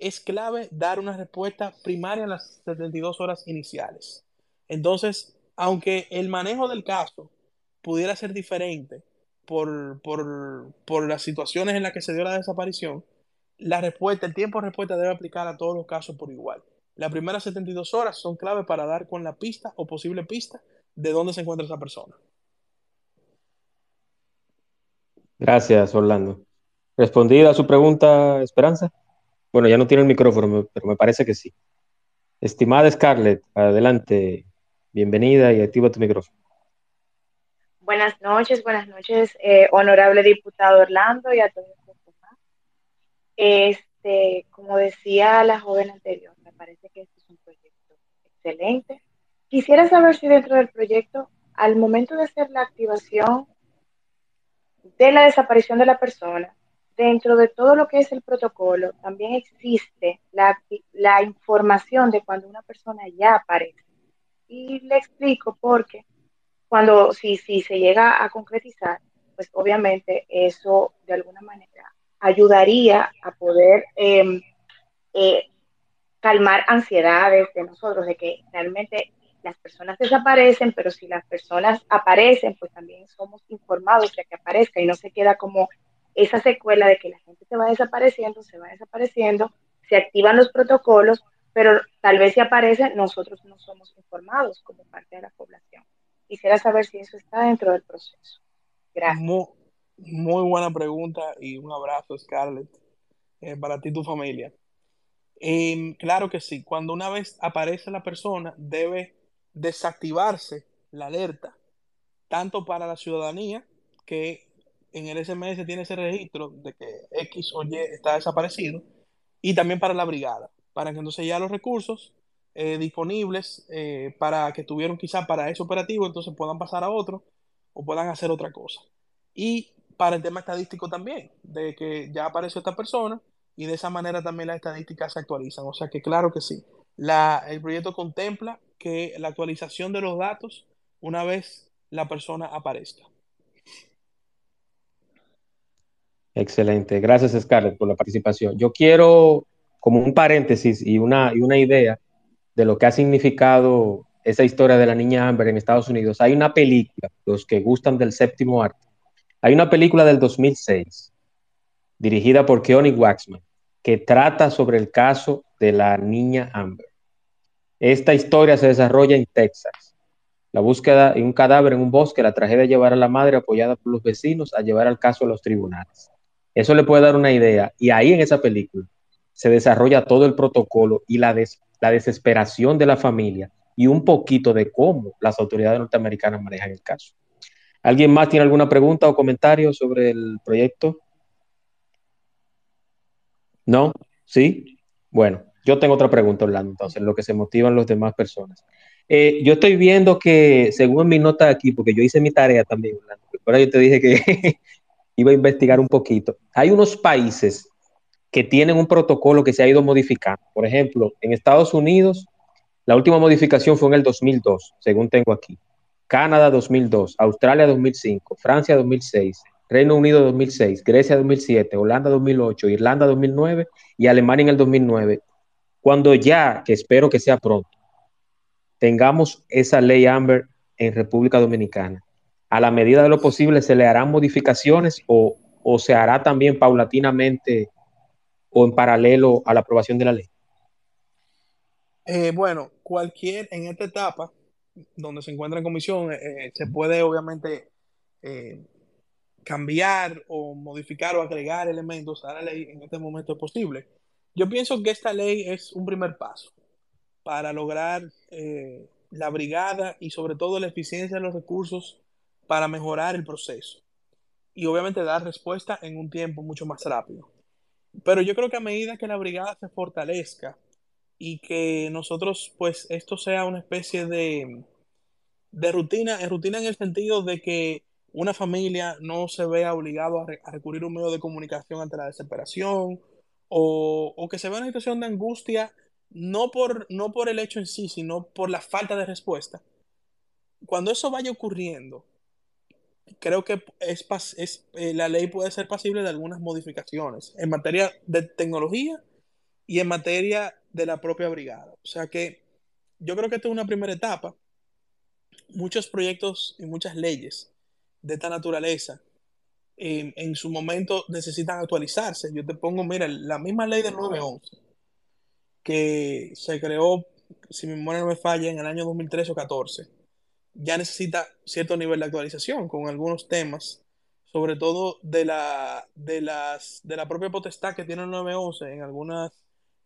es clave dar una respuesta primaria en las 72 horas iniciales. Entonces, aunque el manejo del caso pudiera ser diferente por, por, por, las situaciones en las que se dio la desaparición, la respuesta, el tiempo de respuesta debe aplicar a todos los casos por igual. Las primeras 72 horas son clave para dar con la pista o posible pista de dónde se encuentra esa persona. Gracias, Orlando. ¿Respondida a su pregunta, Esperanza? Bueno, ya no tiene el micrófono, pero me parece que sí. Estimada Scarlett, adelante. Bienvenida y activa tu micrófono. Buenas noches, buenas noches, eh, honorable diputado Orlando y a todos los demás. Este, como decía la joven anterior, me parece que este es un proyecto excelente. Quisiera saber si dentro del proyecto, al momento de hacer la activación de la desaparición de la persona, dentro de todo lo que es el protocolo, también existe la, la información de cuando una persona ya aparece. Y le explico por qué cuando si, si se llega a concretizar, pues obviamente eso de alguna manera ayudaría a poder em, eh, calmar ansiedades de nosotros, de que realmente las personas desaparecen, pero si las personas aparecen, pues también somos informados de que aparezca y no se queda como esa secuela de que la gente se va desapareciendo, se va desapareciendo, se activan los protocolos, pero tal vez si aparecen, nosotros no somos informados como parte de la población. Quisiera saber si eso está dentro del proceso. Gracias. Muy, buena pregunta y un abrazo, Scarlett, eh, para ti y tu familia. Em, claro que sí, cuando una vez aparece la persona, debe desactivarse la alerta, tanto para la ciudadanía, que en el SMS tiene ese registro de que X o Y está desaparecido, y también para la brigada, para que entonces ya los recursos eh, disponibles eh, para que tuvieron quizá para ese operativo, entonces puedan pasar a otro o puedan hacer otra cosa. Y para el tema estadístico también, de que ya apareció esta persona y de esa manera también las estadísticas se actualizan. O sea que claro que sí. La, el proyecto contempla que la actualización de los datos una vez la persona aparezca. Excelente. Gracias, Scarlett, por la participación. Yo quiero, como un paréntesis y una, y una idea, de lo que ha significado esa historia de la niña Amber en Estados Unidos, hay una película, los que gustan del séptimo arte, hay una película del 2006, dirigida por Keoni Waxman, que trata sobre el caso de la niña Amber. Esta historia se desarrolla en Texas. La búsqueda de un cadáver en un bosque, la tragedia de llevar a la madre apoyada por los vecinos a llevar al caso a los tribunales. Eso le puede dar una idea. Y ahí en esa película se desarrolla todo el protocolo y la, desesperación de la familia y un poquito de cómo las autoridades norteamericanas manejan el caso. ¿Alguien más tiene alguna pregunta o comentario sobre el proyecto? ¿No? ¿Sí? Bueno, yo tengo otra pregunta, Orlando, entonces, lo que se motivan las demás personas. Eh, yo estoy viendo que, según mi nota aquí, porque yo hice mi tarea también, Orlando, pero yo te dije que iba a investigar un poquito, hay unos países que tienen un protocolo que se ha ido modificando. Por ejemplo, en Estados Unidos, la última modificación fue en el 2002, según tengo aquí. Canadá 2002, Australia 2005, Francia 2006, Reino Unido 2006, Grecia 2007, Holanda 2008, Irlanda 2009 y Alemania en el 2009. Cuando ya, que espero que sea pronto, tengamos esa ley Amber en República Dominicana, a la medida de lo posible se le harán modificaciones o, o se hará también paulatinamente o en paralelo a la aprobación de la ley? Eh, bueno, cualquier, en esta etapa, donde se encuentra en comisión, eh, eh, se puede obviamente cambiar o modificar o agregar elementos a la ley en este momento posible. Yo pienso que esta ley es un primer paso para lograr la brigada y sobre todo la eficiencia de los recursos para mejorar el proceso y obviamente dar respuesta en un tiempo mucho más rápido. Pero yo creo que a medida que la brigada se fortalezca y que nosotros, pues, esto sea una especie de, de rutina, en rutina en el sentido de que una familia no se vea obligado a, recurrir a un medio de comunicación ante la desesperación o, o, que se vea una situación de angustia no por, no por el hecho en sí, sino por la falta de respuesta. Cuando eso vaya ocurriendo, creo que es, eh, la ley puede ser pasible de algunas modificaciones en materia de tecnología y en materia de la propia brigada. O sea que yo creo que esta es una primera etapa. Muchos proyectos y muchas leyes de esta naturaleza en su momento necesitan actualizarse. Yo te pongo, mira, la misma ley del 911 que se creó, si mi memoria no me falla, en el año 2013 o 14 ya necesita cierto nivel de actualización con algunos temas, sobre todo de la, de las, de la propia potestad que tiene el 911 en algunas,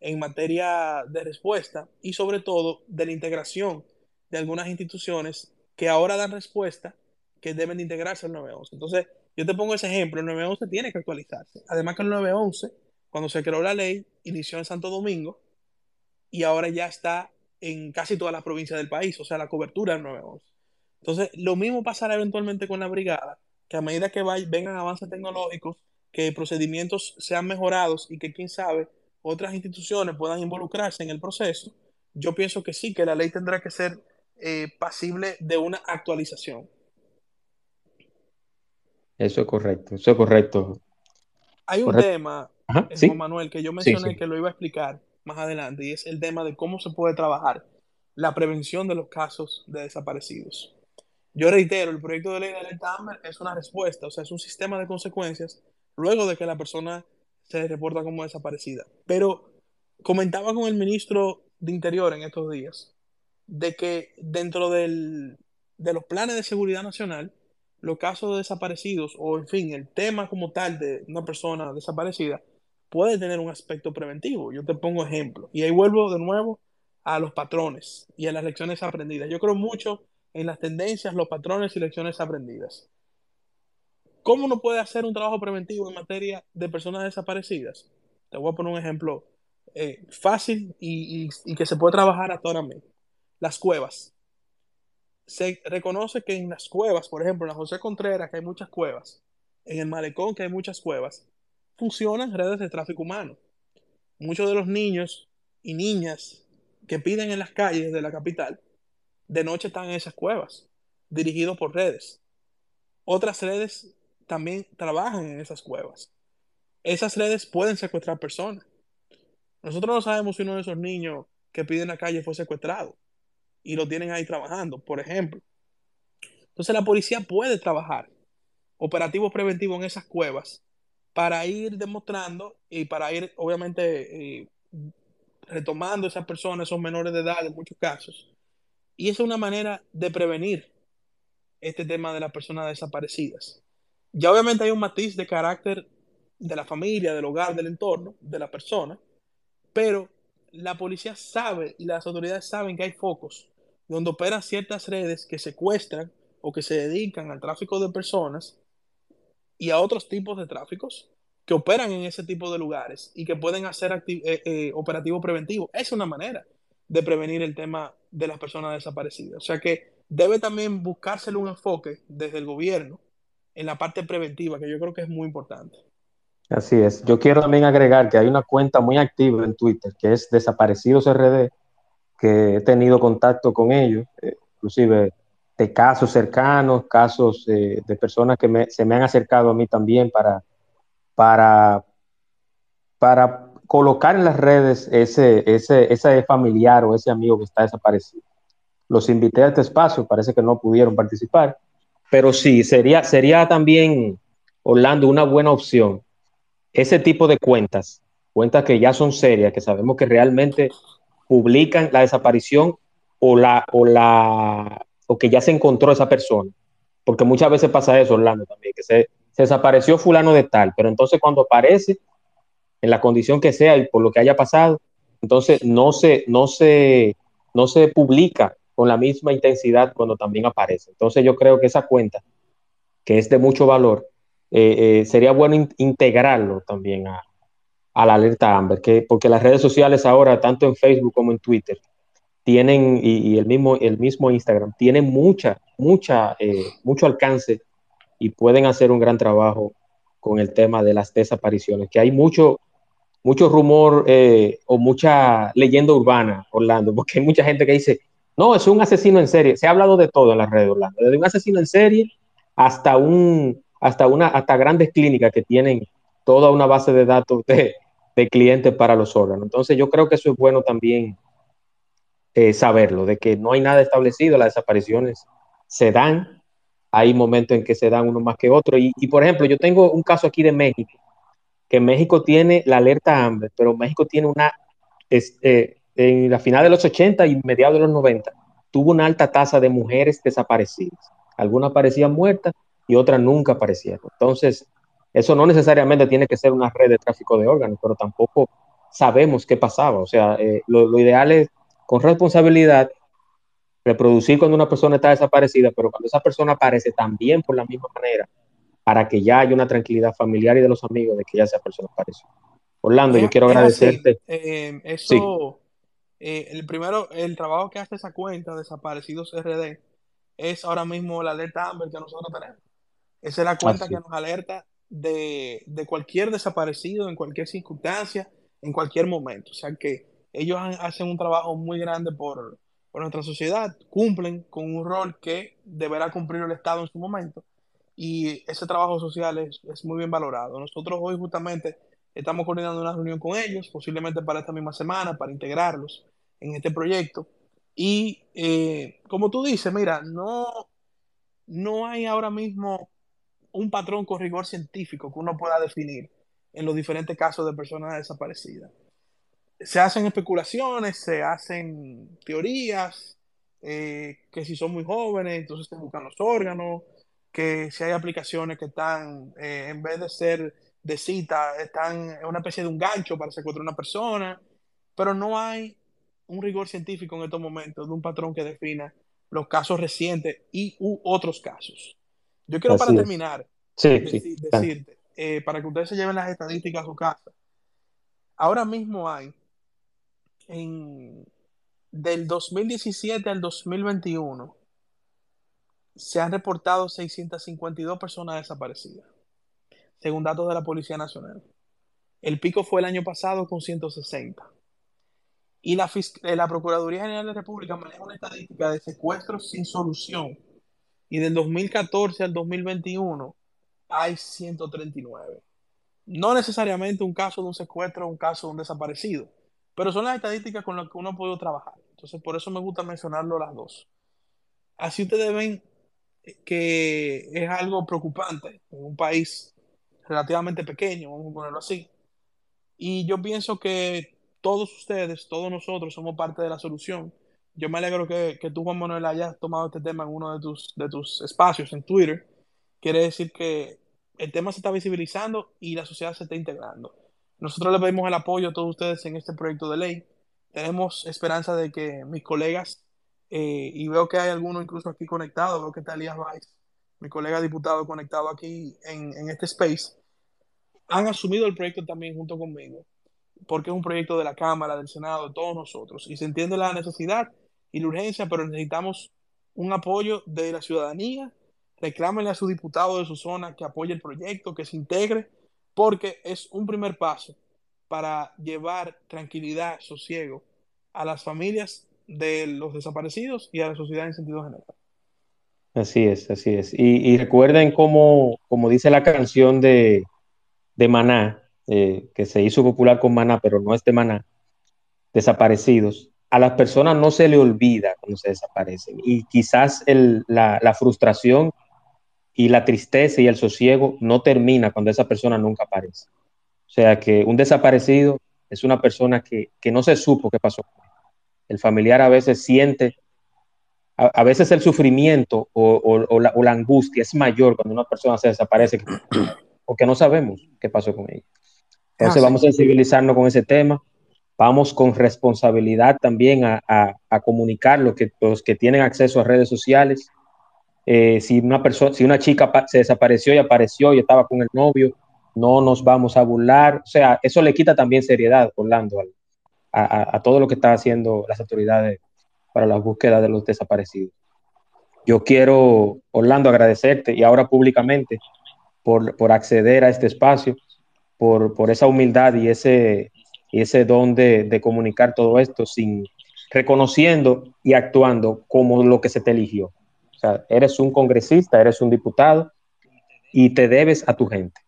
en materia de respuesta y sobre todo de la integración de algunas instituciones que ahora dan respuesta que deben de integrarse al 911. Entonces, yo te pongo ese ejemplo, el 911 tiene que actualizarse. Además que el 911, cuando se creó la ley, inició en Santo Domingo y ahora ya está en casi todas las provincias del país, o sea, la cobertura del 911. Entonces, lo mismo pasará eventualmente con la brigada, que a medida que vengan avances tecnológicos, que procedimientos sean mejorados y que, quién sabe, otras instituciones puedan involucrarse en el proceso, yo pienso que sí, que la ley tendrá que ser eh, pasible de una actualización. Eso es correcto, eso es correcto. Hay un tema, eh, Juan Manuel, que yo mencioné que lo iba a explicar más adelante, y es el tema de cómo se puede trabajar la prevención de los casos de desaparecidos. Yo reitero, el proyecto de ley de alerta Amber es una respuesta, o sea, es un sistema de consecuencias luego de que la persona se reporta como desaparecida. Pero comentaba con el ministro de Interior en estos días de que dentro del, de los planes de seguridad nacional, los casos de desaparecidos o, en fin, el tema como tal de una persona desaparecida puede tener un aspecto preventivo. Yo te pongo ejemplo. Y ahí vuelvo de nuevo a los patrones y a las lecciones aprendidas. Yo creo mucho en las tendencias, los patrones y lecciones aprendidas. ¿Cómo uno puede hacer un trabajo preventivo en materia de personas desaparecidas? Te voy a poner un ejemplo eh, fácil y, que se puede trabajar mismo. Las cuevas. Se reconoce que en las cuevas, por ejemplo, en la José Contreras, que hay muchas cuevas, en el Malecón, que hay muchas cuevas, funcionan redes de tráfico humano. Muchos de los niños y niñas que piden en las calles de la capital, de noche están en esas cuevas, dirigidos por redes. Otras redes también trabajan en esas cuevas. Esas redes pueden secuestrar personas. Nosotros no sabemos si uno de esos niños que piden en la calle fue secuestrado y lo tienen ahí trabajando, por ejemplo. Entonces la policía puede trabajar operativos preventivos en esas cuevas para ir demostrando y para ir, obviamente, eh, retomando esas personas, esos menores de edad en muchos casos. Y es una manera de prevenir este tema de las personas desaparecidas. Ya obviamente hay un matiz de carácter de la familia, del hogar, del entorno, de la persona, pero la policía sabe y las autoridades saben que hay focos donde operan ciertas redes que secuestran o que se dedican al tráfico de personas y a otros tipos de tráficos que operan en ese tipo de lugares y que pueden hacer eh, eh, operativo preventivo. Es una manera de prevenir el tema de las personas desaparecidas. O sea que debe también buscárselo un enfoque desde el gobierno en la parte preventiva, que yo creo que es muy importante. Así es. Yo quiero también agregar que hay una cuenta muy activa en Twitter, que es Desaparecidos RD, que he tenido contacto con ellos, eh, inclusive de casos cercanos, casos eh, de personas que se me han acercado a mí también para, para, para colocar en las redes ese, ese, ese familiar o ese amigo que está desaparecido. Los invité a este espacio, parece que no pudieron participar, pero sí, sería, sería también, Orlando, una buena opción. Ese tipo de cuentas, cuentas que ya son serias, que sabemos que realmente publican la desaparición o la, o la, o que ya se encontró esa persona. Porque muchas veces pasa eso, Orlando, también, que se, se desapareció fulano de tal, pero entonces cuando aparece, en la condición que sea y por lo que haya pasado, entonces no se, no se, no se publica con la misma intensidad cuando también aparece. Entonces yo creo que esa cuenta, que es de mucho valor, eh, eh, sería bueno integrarlo también a, la alerta Amber, que, porque las redes sociales ahora, tanto en Facebook como en Twitter, tienen, y, el, mismo, el mismo Instagram, tienen mucha, mucha, eh, mucho alcance y pueden hacer un gran trabajo con el tema de las desapariciones, que hay mucho, mucho rumor o mucha leyenda urbana, Orlando, porque hay mucha gente que dice, no, es un asesino en serie. Se ha hablado de todo en la red, Orlando. Desde un asesino en serie hasta un hasta una hasta grandes clínicas que tienen toda una base de datos de, clientes para los órganos. Entonces yo creo que eso es bueno también eh, saberlo, de que no hay nada establecido, las desapariciones se dan, hay momentos en que se dan uno más que otro. Y, por ejemplo, yo tengo un caso aquí de México, que México tiene la alerta hambre, pero México tiene una, este, en la final de los 80 y mediados de los 90, tuvo una alta tasa de mujeres desaparecidas. Algunas aparecían muertas y otras nunca aparecieron. Entonces, eso no necesariamente tiene que ser una red de tráfico de órganos, pero tampoco sabemos qué pasaba. O sea, eh, lo, ideal es con responsabilidad reproducir cuando una persona está desaparecida, pero cuando esa persona aparece también por la misma manera, para que ya haya una tranquilidad familiar y de los amigos de que ya esa persona apareció. Orlando, yo quiero agradecerte. Eh, eso, eh, el primero, el trabajo que hace esa cuenta, Desaparecidos RD, es ahora mismo la alerta Amber que nosotros tenemos. Esa es la cuenta que nos alerta de, de, cualquier desaparecido, en cualquier circunstancia, en cualquier momento. O sea que ellos hacen un trabajo muy grande por, por nuestra sociedad, cumplen con un rol que deberá cumplir el Estado en su momento y ese trabajo social es, es, muy bien valorado. Nosotros hoy justamente estamos coordinando una reunión con ellos, posiblemente para esta misma semana, para integrarlos en este proyecto. Y eh, como tú dices, mira, no, no hay ahora mismo un patrón con rigor científico que uno pueda definir en los diferentes casos de personas desaparecidas. Se hacen especulaciones, se hacen teorías, eh, que si son muy jóvenes, entonces se buscan los órganos, que si hay aplicaciones que están, eh, en vez de ser de cita, están en una especie de un gancho para secuestrar a una persona, pero no hay un rigor científico en estos momentos de un patrón que defina los casos recientes y u otros casos. Yo quiero para terminar decirte, eh, para que ustedes se lleven las estadísticas a su casa, ahora mismo hay en, del 2017 al 2021 se han reportado 652 personas desaparecidas, según datos de la Policía Nacional. El pico fue el año pasado con 160. Y la, eh, la Procuraduría General de la República maneja una estadística de secuestros sin solución. Y del 2014 al 2021 hay 139. No necesariamente un caso de un secuestro o un caso de un desaparecido, pero son las estadísticas con las que uno ha podido trabajar. Entonces, por eso me gusta mencionarlo las dos. Así ustedes ven que es algo preocupante en un país relativamente pequeño, vamos a ponerlo así. Y yo pienso que todos ustedes, todos nosotros somos parte de la solución. Yo me alegro que, que tú, Juan Manuel, hayas tomado este tema en uno de tus, de tus espacios en Twitter. Quiere decir que el tema se está visibilizando y la sociedad se está integrando. Nosotros le pedimos el apoyo a todos ustedes en este proyecto de ley. Tenemos esperanza de que mis colegas eh, y veo que hay algunos incluso aquí conectados, veo que está Elías Weiss, mi colega diputado conectado aquí en, en este space, han asumido el proyecto también junto conmigo, porque es un proyecto de la Cámara, del Senado, de todos nosotros, y se entiende la necesidad y la urgencia, pero necesitamos un apoyo de la ciudadanía, reclámenle a su diputado de su zona que apoye el proyecto, que se integre, porque es un primer paso para llevar tranquilidad, sosiego a las familias de los desaparecidos y a la sociedad en sentido general. Así es, así es. Y, recuerden cómo, como dice la canción de, de Maná, eh, que se hizo popular con Maná, pero no es de Maná, desaparecidos. A las personas no se le olvida cuando se desaparecen. Y quizás el, la, la frustración y la tristeza y el sosiego no termina cuando esa persona nunca aparece. O sea que un desaparecido es una persona que, que no se supo qué pasó con el familiar a veces siente, a, veces el sufrimiento o, la, angustia es mayor cuando una persona se desaparece porque no sabemos qué pasó con ella. Entonces ah, vamos a sensibilizarnos con ese tema, vamos con responsabilidad también a, comunicar lo que, los que tienen acceso a redes sociales. Eh, si una persona, si una chica se desapareció y apareció y estaba con el novio, no nos vamos a burlar. O sea, eso le quita también seriedad, Orlando, al, a, todo lo que están haciendo las autoridades para la búsqueda de los desaparecidos. Yo quiero, Orlando, agradecerte y ahora públicamente por, por acceder a este espacio, por, por esa humildad y ese, y ese don de, de, comunicar todo esto sin reconociendo y actuando como lo que se te eligió. O sea, eres un congresista, eres un diputado y te debes a tu gente.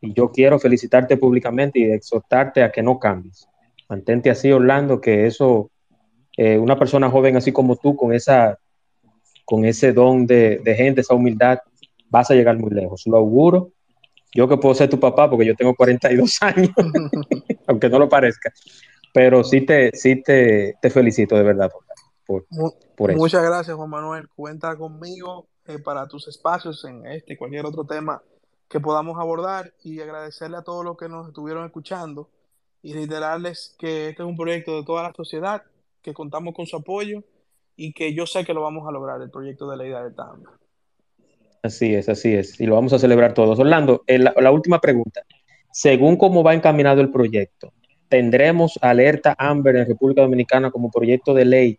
Y yo quiero felicitarte públicamente y exhortarte a que no cambies, Mantente así, Orlando, que eso, eh, una persona joven así como tú, con, esa, con ese don de, gente, esa humildad, vas a llegar muy lejos. Lo auguro. Yo que puedo ser tu papá porque yo tengo 42 años, aunque no lo parezca. Pero sí te, sí te, te felicito de verdad por, por, eso. Muchas gracias, Juan Manuel. Cuenta conmigo eh, para tus espacios en este y cualquier otro tema que podamos abordar y agradecerle a todos los que nos estuvieron escuchando y reiterarles que este es un proyecto de toda la sociedad, que contamos con su apoyo y que yo sé que lo vamos a lograr, el proyecto de ley de alerta Amber. Así es, así es, y lo vamos a celebrar todos. Orlando, la, la última pregunta. Según cómo va encaminado el proyecto, ¿tendremos alerta Amber en República Dominicana como proyecto de ley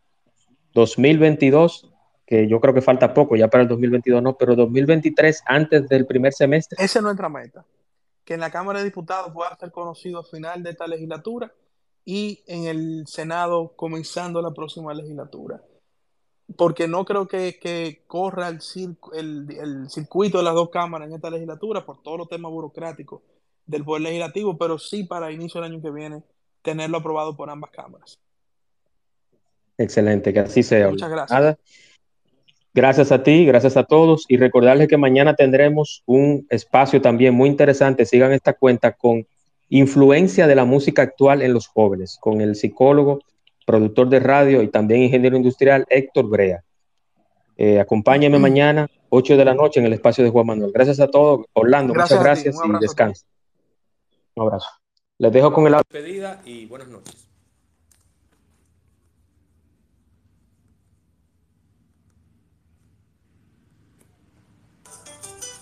2022 que yo creo que falta poco ya para el 2022, no, pero 2023 antes del primer semestre. Esa es nuestra meta, que en la Cámara de Diputados pueda ser conocido a final de esta legislatura y en el Senado comenzando la próxima legislatura. Porque no creo que, que corra el, el, el, circuito de las dos cámaras en esta legislatura por todos los temas burocráticos del Poder Legislativo, pero sí para inicio del año que viene tenerlo aprobado por ambas cámaras. Excelente, que así sea. Muchas gracias. Gracias a ti, gracias a todos y recordarles que mañana tendremos un espacio también muy interesante. Sigan esta cuenta con influencia de la música actual en los jóvenes, con el psicólogo, productor de radio y también ingeniero industrial Héctor Brea. Eh, acompáñenme mañana, 8 de la noche, en el espacio de Juan Manuel. Gracias a todos. Orlando, Gracias muchas ti. gracias y descansa. Un abrazo. Les dejo con el. Despedida y buenas noches.